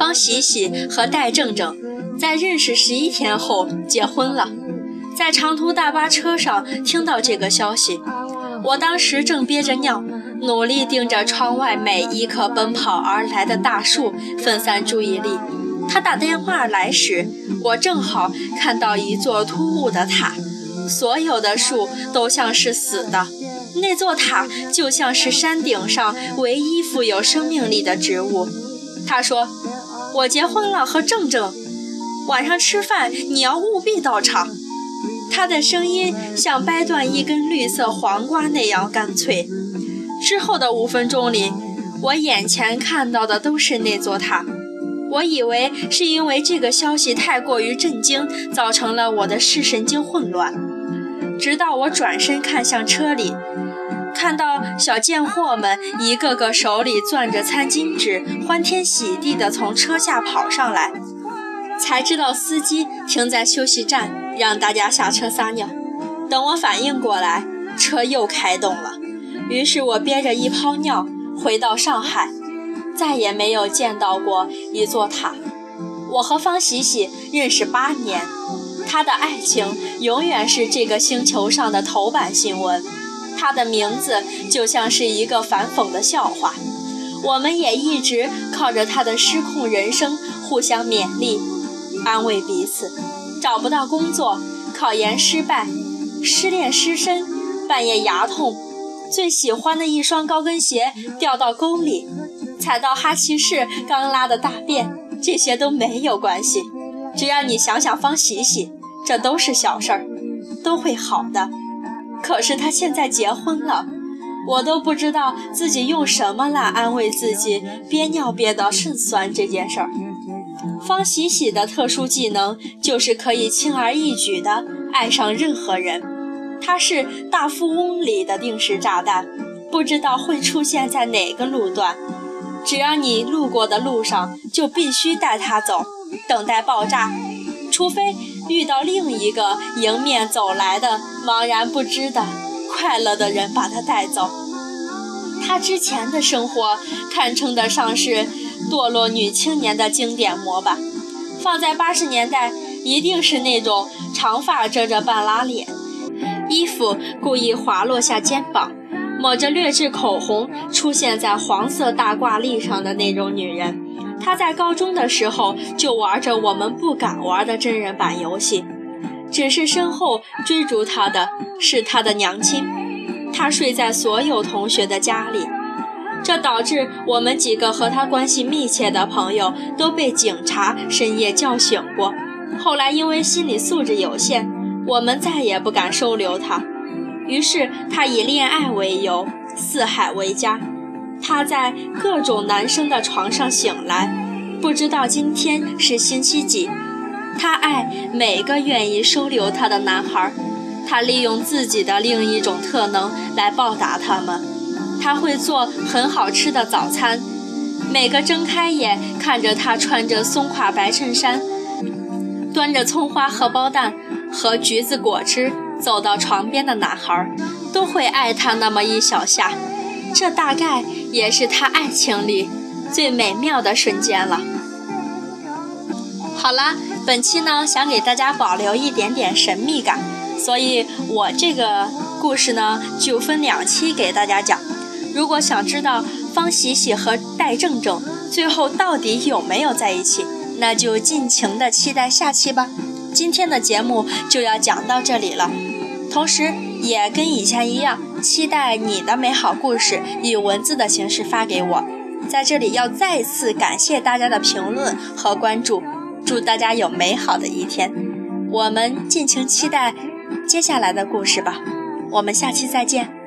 方喜喜和戴正正在认识十一天后结婚了。在长途大巴车上听到这个消息，我当时正憋着尿，努力盯着窗外每一棵奔跑而来的大树，分散注意力。他打电话来时，我正好看到一座突兀的塔，所有的树都像是死的，那座塔就像是山顶上唯一富有生命力的植物。他说：“我结婚了，和正正，晚上吃饭你要务必到场。”他的声音像掰断一根绿色黄瓜那样干脆。之后的五分钟里，我眼前看到的都是那座塔。我以为是因为这个消息太过于震惊，造成了我的视神经混乱。直到我转身看向车里，看到小贱货们一个个手里攥着餐巾纸，欢天喜地地从车下跑上来，才知道司机停在休息站，让大家下车撒尿。等我反应过来，车又开动了。于是我憋着一泡尿回到上海。再也没有见到过一座塔。我和方喜喜认识八年，他的爱情永远是这个星球上的头版新闻。他的名字就像是一个反讽的笑话。我们也一直靠着他的失控人生互相勉励、安慰彼此。找不到工作，考研失败，失恋失身，半夜牙痛，最喜欢的一双高跟鞋掉到沟里。踩到哈奇士刚拉的大便，这些都没有关系。只要你想想方喜喜，这都是小事儿，都会好的。可是他现在结婚了，我都不知道自己用什么来安慰自己憋尿憋到肾酸这件事儿。方喜喜的特殊技能就是可以轻而易举地爱上任何人，他是大富翁里的定时炸弹，不知道会出现在哪个路段。只要你路过的路上，就必须带他走，等待爆炸，除非遇到另一个迎面走来的茫然不知的快乐的人把他带走。他之前的生活堪称得上是堕落女青年的经典模板，放在八十年代，一定是那种长发遮着半拉脸，衣服故意滑落下肩膀。抹着劣质口红出现在黄色大挂历上的那种女人，他在高中的时候就玩着我们不敢玩的真人版游戏，只是身后追逐他的是他的娘亲。他睡在所有同学的家里，这导致我们几个和他关系密切的朋友都被警察深夜叫醒过。后来因为心理素质有限，我们再也不敢收留他。于是他以恋爱为由四海为家，他在各种男生的床上醒来，不知道今天是星期几。他爱每个愿意收留他的男孩，他利用自己的另一种特能来报答他们。他会做很好吃的早餐，每个睁开眼看着他穿着松垮白衬衫，端着葱花荷包蛋和橘子果汁。走到床边的男孩，都会爱他那么一小下，这大概也是他爱情里最美妙的瞬间了。好啦，本期呢想给大家保留一点点神秘感，所以我这个故事呢就分两期给大家讲。如果想知道方喜喜和戴正正最后到底有没有在一起，那就尽情的期待下期吧。今天的节目就要讲到这里了。同时，也跟以前一样，期待你的美好故事以文字的形式发给我。在这里，要再次感谢大家的评论和关注，祝大家有美好的一天。我们尽情期待接下来的故事吧。我们下期再见。